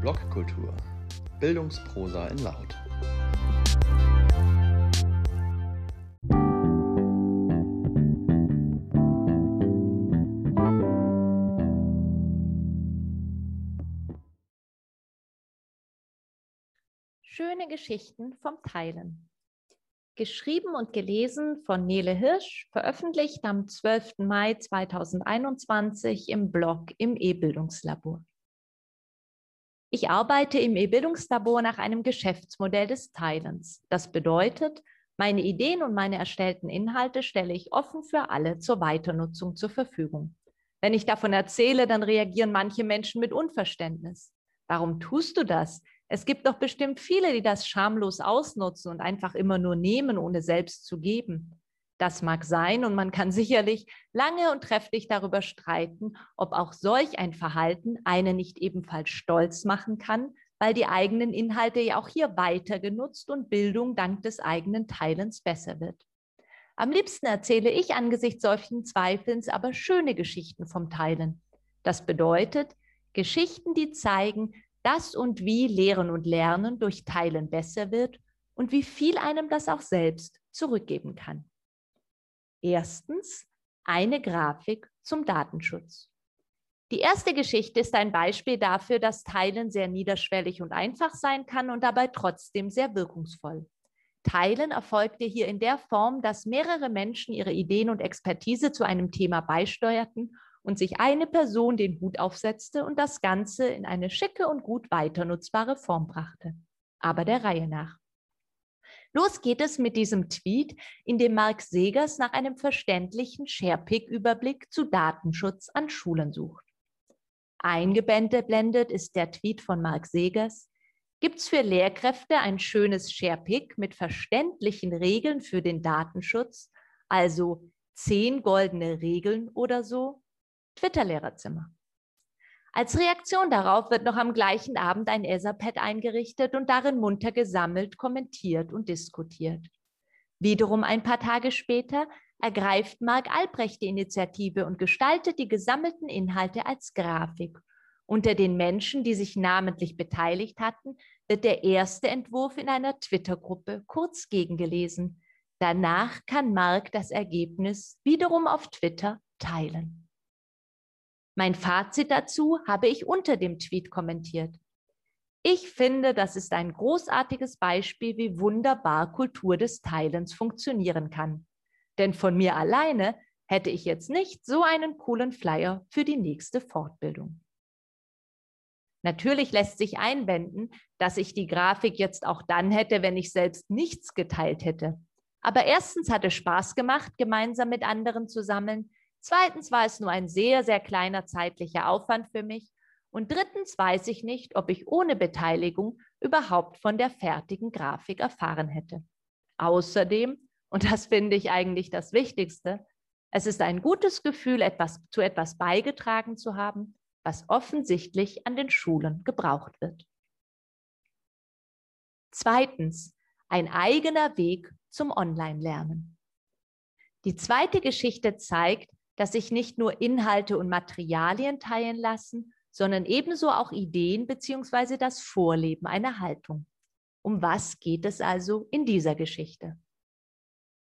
Blogkultur. Bildungsprosa in Laut. Schöne Geschichten vom Teilen. Geschrieben und gelesen von Nele Hirsch, veröffentlicht am 12. Mai 2021 im Blog im E-Bildungslabor. Ich arbeite im E-Bildungslabor nach einem Geschäftsmodell des Teilens. Das bedeutet, meine Ideen und meine erstellten Inhalte stelle ich offen für alle zur Weiternutzung zur Verfügung. Wenn ich davon erzähle, dann reagieren manche Menschen mit Unverständnis. Warum tust du das? Es gibt doch bestimmt viele, die das schamlos ausnutzen und einfach immer nur nehmen, ohne selbst zu geben. Das mag sein und man kann sicherlich lange und trefflich darüber streiten, ob auch solch ein Verhalten einen nicht ebenfalls stolz machen kann, weil die eigenen Inhalte ja auch hier weiter genutzt und Bildung dank des eigenen Teilens besser wird. Am liebsten erzähle ich angesichts solchen Zweifelns aber schöne Geschichten vom Teilen. Das bedeutet, Geschichten, die zeigen, dass und wie Lehren und Lernen durch Teilen besser wird und wie viel einem das auch selbst zurückgeben kann. Erstens eine Grafik zum Datenschutz. Die erste Geschichte ist ein Beispiel dafür, dass Teilen sehr niederschwellig und einfach sein kann und dabei trotzdem sehr wirkungsvoll. Teilen erfolgte hier in der Form, dass mehrere Menschen ihre Ideen und Expertise zu einem Thema beisteuerten und sich eine Person den Hut aufsetzte und das Ganze in eine schicke und gut weiternutzbare Form brachte. Aber der Reihe nach. Los geht es mit diesem Tweet, in dem Mark Segers nach einem verständlichen SharePick-Überblick zu Datenschutz an Schulen sucht. Eingeblendet ist der Tweet von Mark Segers. Gibt's für Lehrkräfte ein schönes SharePick mit verständlichen Regeln für den Datenschutz, also zehn goldene Regeln oder so? Twitter-Lehrerzimmer. Als Reaktion darauf wird noch am gleichen Abend ein Etherpad eingerichtet und darin munter gesammelt, kommentiert und diskutiert. Wiederum ein paar Tage später ergreift Marc Albrecht die Initiative und gestaltet die gesammelten Inhalte als Grafik. Unter den Menschen, die sich namentlich beteiligt hatten, wird der erste Entwurf in einer Twitter-Gruppe kurz gegengelesen. Danach kann Marc das Ergebnis wiederum auf Twitter teilen. Mein Fazit dazu habe ich unter dem Tweet kommentiert. Ich finde, das ist ein großartiges Beispiel, wie wunderbar Kultur des Teilens funktionieren kann. Denn von mir alleine hätte ich jetzt nicht so einen coolen Flyer für die nächste Fortbildung. Natürlich lässt sich einwenden, dass ich die Grafik jetzt auch dann hätte, wenn ich selbst nichts geteilt hätte. Aber erstens hat es Spaß gemacht, gemeinsam mit anderen zu sammeln. Zweitens war es nur ein sehr, sehr kleiner zeitlicher Aufwand für mich. Und drittens weiß ich nicht, ob ich ohne Beteiligung überhaupt von der fertigen Grafik erfahren hätte. Außerdem, und das finde ich eigentlich das Wichtigste, es ist ein gutes Gefühl, etwas, zu etwas beigetragen zu haben, was offensichtlich an den Schulen gebraucht wird. Zweitens, ein eigener Weg zum Online-Lernen. Die zweite Geschichte zeigt, dass sich nicht nur Inhalte und Materialien teilen lassen, sondern ebenso auch Ideen beziehungsweise das Vorleben einer Haltung. Um was geht es also in dieser Geschichte?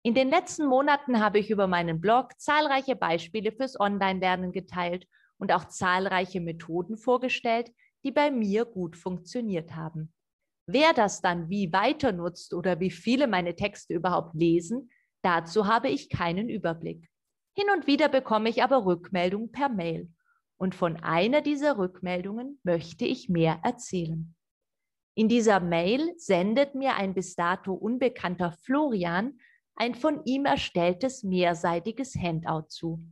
In den letzten Monaten habe ich über meinen Blog zahlreiche Beispiele fürs Online-Lernen geteilt und auch zahlreiche Methoden vorgestellt, die bei mir gut funktioniert haben. Wer das dann wie weiter nutzt oder wie viele meine Texte überhaupt lesen, dazu habe ich keinen Überblick. Hin und wieder bekomme ich aber Rückmeldungen per Mail. Und von einer dieser Rückmeldungen möchte ich mehr erzählen. In dieser Mail sendet mir ein bis dato unbekannter Florian ein von ihm erstelltes mehrseitiges Handout zu.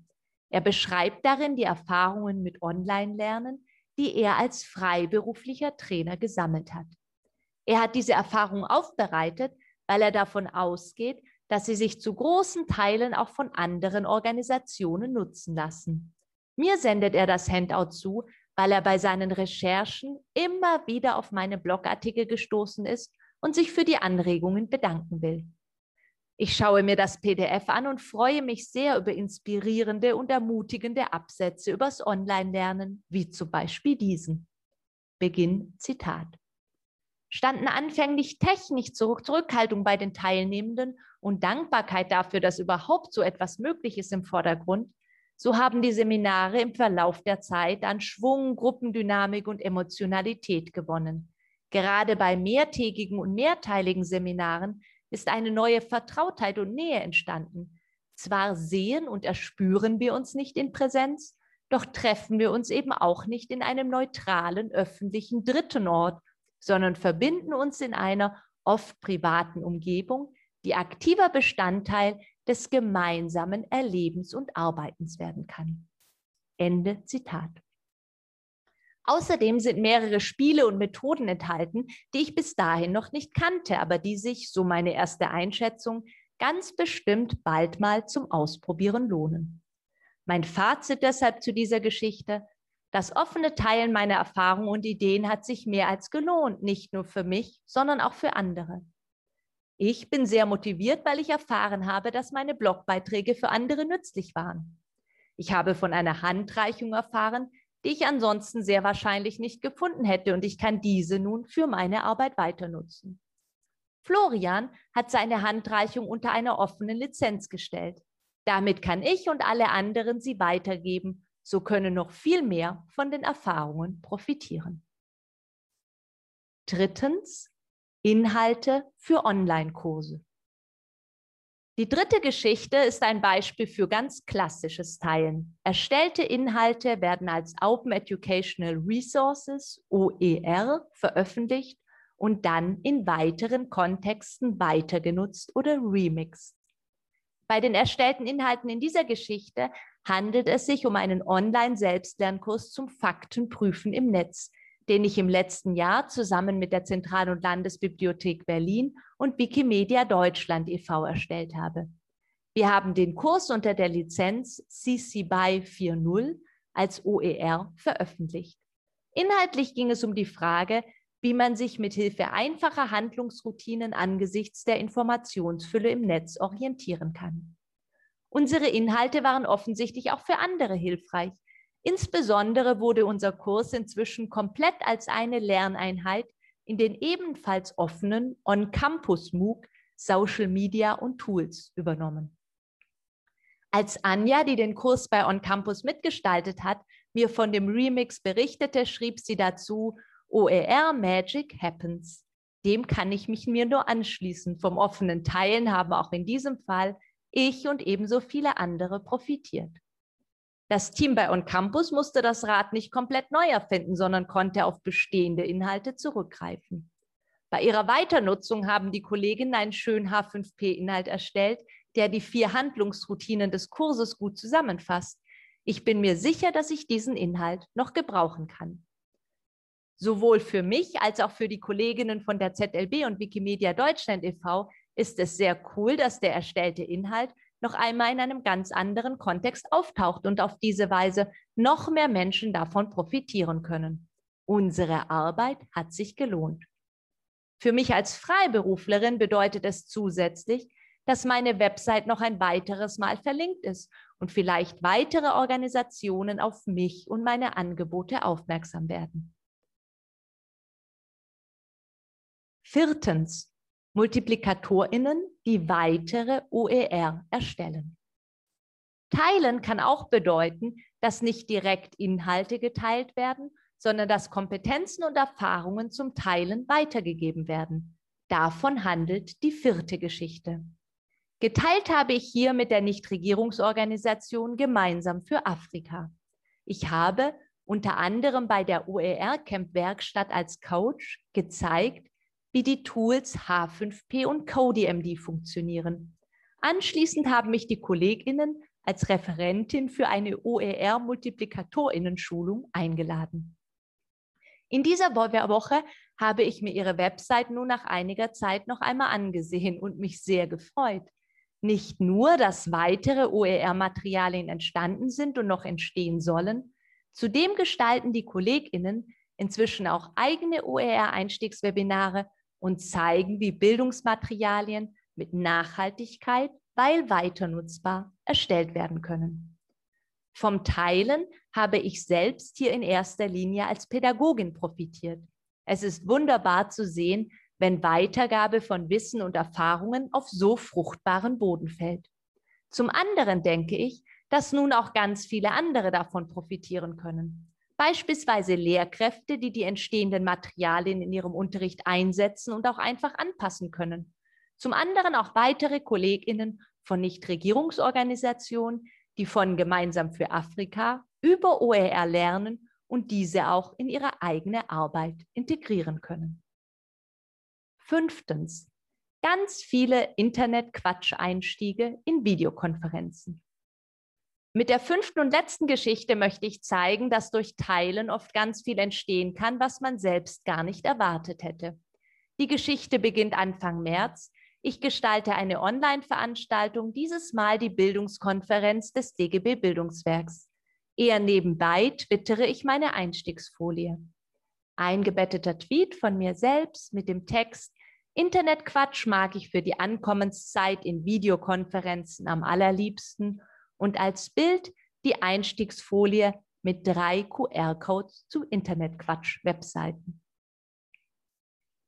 Er beschreibt darin die Erfahrungen mit Online-Lernen, die er als freiberuflicher Trainer gesammelt hat. Er hat diese Erfahrung aufbereitet, weil er davon ausgeht, dass sie sich zu großen Teilen auch von anderen Organisationen nutzen lassen. Mir sendet er das Handout zu, weil er bei seinen Recherchen immer wieder auf meine Blogartikel gestoßen ist und sich für die Anregungen bedanken will. Ich schaue mir das PDF an und freue mich sehr über inspirierende und ermutigende Absätze übers Online-Lernen, wie zum Beispiel diesen. Beginn Zitat. Standen anfänglich technisch Zurückhaltung bei den Teilnehmenden und Dankbarkeit dafür, dass überhaupt so etwas möglich ist im Vordergrund, so haben die Seminare im Verlauf der Zeit an Schwung, Gruppendynamik und Emotionalität gewonnen. Gerade bei mehrtägigen und mehrteiligen Seminaren ist eine neue Vertrautheit und Nähe entstanden. Zwar sehen und erspüren wir uns nicht in Präsenz, doch treffen wir uns eben auch nicht in einem neutralen, öffentlichen dritten Ort, sondern verbinden uns in einer oft privaten Umgebung, die aktiver Bestandteil des gemeinsamen Erlebens und Arbeitens werden kann. Ende Zitat. Außerdem sind mehrere Spiele und Methoden enthalten, die ich bis dahin noch nicht kannte, aber die sich, so meine erste Einschätzung, ganz bestimmt bald mal zum Ausprobieren lohnen. Mein Fazit deshalb zu dieser Geschichte, das offene Teilen meiner Erfahrungen und Ideen hat sich mehr als gelohnt, nicht nur für mich, sondern auch für andere. Ich bin sehr motiviert, weil ich erfahren habe, dass meine Blogbeiträge für andere nützlich waren. Ich habe von einer Handreichung erfahren, die ich ansonsten sehr wahrscheinlich nicht gefunden hätte und ich kann diese nun für meine Arbeit weiter nutzen. Florian hat seine Handreichung unter einer offenen Lizenz gestellt. Damit kann ich und alle anderen sie weitergeben. So können noch viel mehr von den Erfahrungen profitieren. Drittens, Inhalte für Online-Kurse. Die dritte Geschichte ist ein Beispiel für ganz klassisches Teilen. Erstellte Inhalte werden als Open Educational Resources, OER, veröffentlicht und dann in weiteren Kontexten weitergenutzt oder remixed. Bei den erstellten Inhalten in dieser Geschichte handelt es sich um einen Online-Selbstlernkurs zum Faktenprüfen im Netz, den ich im letzten Jahr zusammen mit der Zentral- und Landesbibliothek Berlin und Wikimedia Deutschland e.V. erstellt habe. Wir haben den Kurs unter der Lizenz CC BY 4.0 als OER veröffentlicht. Inhaltlich ging es um die Frage, wie man sich mit Hilfe einfacher Handlungsroutinen angesichts der Informationsfülle im Netz orientieren kann. Unsere Inhalte waren offensichtlich auch für andere hilfreich, Insbesondere wurde unser Kurs inzwischen komplett als eine Lerneinheit in den ebenfalls offenen On-Campus MOOC Social Media und Tools übernommen. Als Anja, die den Kurs bei On Campus mitgestaltet hat, mir von dem Remix berichtete, schrieb sie dazu, OER Magic Happens. Dem kann ich mich mir nur anschließen. Vom offenen Teilen haben auch in diesem Fall ich und ebenso viele andere profitiert. Das Team bei On Campus musste das Rad nicht komplett neu erfinden, sondern konnte auf bestehende Inhalte zurückgreifen. Bei ihrer Weiternutzung haben die Kolleginnen einen schönen H5P-Inhalt erstellt, der die vier Handlungsroutinen des Kurses gut zusammenfasst. Ich bin mir sicher, dass ich diesen Inhalt noch gebrauchen kann. Sowohl für mich als auch für die Kolleginnen von der ZLB und Wikimedia Deutschland e.V. ist es sehr cool, dass der erstellte Inhalt noch einmal in einem ganz anderen Kontext auftaucht und auf diese Weise noch mehr Menschen davon profitieren können. Unsere Arbeit hat sich gelohnt. Für mich als Freiberuflerin bedeutet es zusätzlich, dass meine Website noch ein weiteres Mal verlinkt ist und vielleicht weitere Organisationen auf mich und meine Angebote aufmerksam werden. Viertens, MultiplikatorInnen, die weitere OER erstellen. Teilen kann auch bedeuten, dass nicht direkt Inhalte geteilt werden, sondern dass Kompetenzen und Erfahrungen zum Teilen weitergegeben werden. Davon handelt die vierte Geschichte. Geteilt habe ich hier mit der Nichtregierungsorganisation Gemeinsam für Afrika. Ich habe unter anderem bei der OER Camp Werkstatt als Coach gezeigt, wie die Tools H5P und CodeMD funktionieren. Anschließend haben mich die KollegInnen als Referentin für eine OER-Multiplikatorinnen-Schulung eingeladen. In dieser Woche habe ich mir ihre Website nun nach einiger Zeit noch einmal angesehen und mich sehr gefreut. Nicht nur, dass weitere OER-Materialien entstanden sind und noch entstehen sollen, zudem gestalten die KollegInnen inzwischen auch eigene OER-Einstiegswebinare und zeigen, wie Bildungsmaterialien mit Nachhaltigkeit, weil weiter nutzbar, erstellt werden können. Vom Teilen habe ich selbst hier in erster Linie als Pädagogin profitiert. Es ist wunderbar zu sehen, wenn Weitergabe von Wissen und Erfahrungen auf so fruchtbaren Boden fällt. Zum anderen denke ich, dass nun auch ganz viele andere davon profitieren können. Beispielsweise Lehrkräfte, die die entstehenden Materialien in ihrem Unterricht einsetzen und auch einfach anpassen können. Zum anderen auch weitere Kolleginnen von Nichtregierungsorganisationen, die von Gemeinsam für Afrika über OER lernen und diese auch in ihre eigene Arbeit integrieren können. Fünftens, ganz viele Internet-Quatsch-Einstiege in Videokonferenzen. Mit der fünften und letzten Geschichte möchte ich zeigen, dass durch Teilen oft ganz viel entstehen kann, was man selbst gar nicht erwartet hätte. Die Geschichte beginnt Anfang März. Ich gestalte eine Online-Veranstaltung, dieses Mal die Bildungskonferenz des DGB Bildungswerks. Eher nebenbei twittere ich meine Einstiegsfolie. Eingebetteter Tweet von mir selbst mit dem Text Internetquatsch mag ich für die Ankommenszeit in Videokonferenzen am allerliebsten und als Bild die Einstiegsfolie mit drei QR-Codes zu Internetquatsch-Webseiten.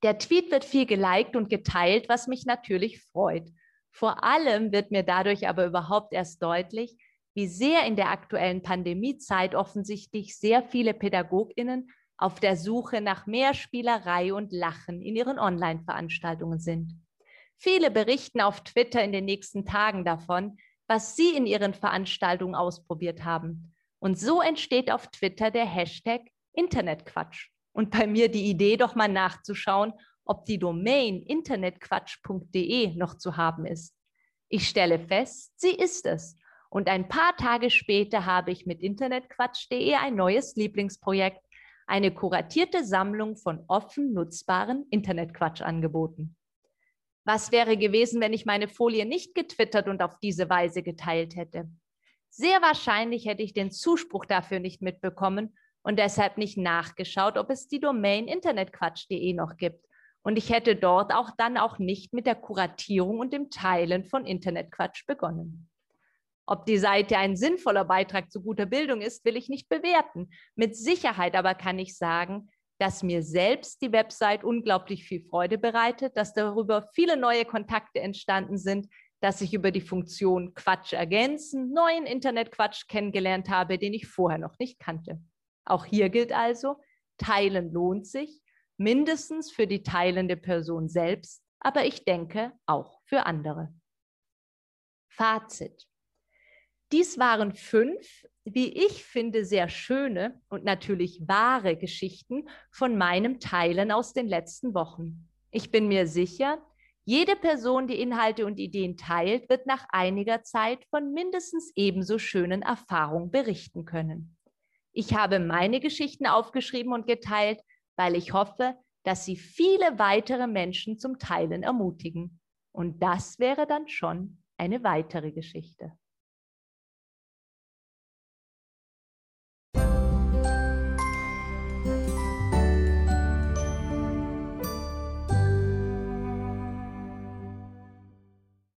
Der Tweet wird viel geliked und geteilt, was mich natürlich freut. Vor allem wird mir dadurch aber überhaupt erst deutlich, wie sehr in der aktuellen Pandemiezeit offensichtlich sehr viele Pädagoginnen auf der Suche nach mehr Spielerei und Lachen in ihren Online-Veranstaltungen sind. Viele berichten auf Twitter in den nächsten Tagen davon, was Sie in Ihren Veranstaltungen ausprobiert haben. Und so entsteht auf Twitter der Hashtag Internetquatsch. Und bei mir die Idee, doch mal nachzuschauen, ob die Domain internetquatsch.de noch zu haben ist. Ich stelle fest, sie ist es. Und ein paar Tage später habe ich mit internetquatsch.de ein neues Lieblingsprojekt, eine kuratierte Sammlung von offen nutzbaren Internetquatsch angeboten. Was wäre gewesen, wenn ich meine Folie nicht getwittert und auf diese Weise geteilt hätte? Sehr wahrscheinlich hätte ich den Zuspruch dafür nicht mitbekommen und deshalb nicht nachgeschaut, ob es die Domain internetquatsch.de noch gibt. Und ich hätte dort auch dann auch nicht mit der Kuratierung und dem Teilen von Internetquatsch begonnen. Ob die Seite ein sinnvoller Beitrag zu guter Bildung ist, will ich nicht bewerten. Mit Sicherheit aber kann ich sagen, dass mir selbst die Website unglaublich viel Freude bereitet, dass darüber viele neue Kontakte entstanden sind, dass ich über die Funktion Quatsch ergänzen neuen Internetquatsch kennengelernt habe, den ich vorher noch nicht kannte. Auch hier gilt also, teilen lohnt sich, mindestens für die teilende Person selbst, aber ich denke auch für andere. Fazit. Dies waren fünf wie ich finde, sehr schöne und natürlich wahre Geschichten von meinem Teilen aus den letzten Wochen. Ich bin mir sicher, jede Person, die Inhalte und Ideen teilt, wird nach einiger Zeit von mindestens ebenso schönen Erfahrungen berichten können. Ich habe meine Geschichten aufgeschrieben und geteilt, weil ich hoffe, dass sie viele weitere Menschen zum Teilen ermutigen. Und das wäre dann schon eine weitere Geschichte.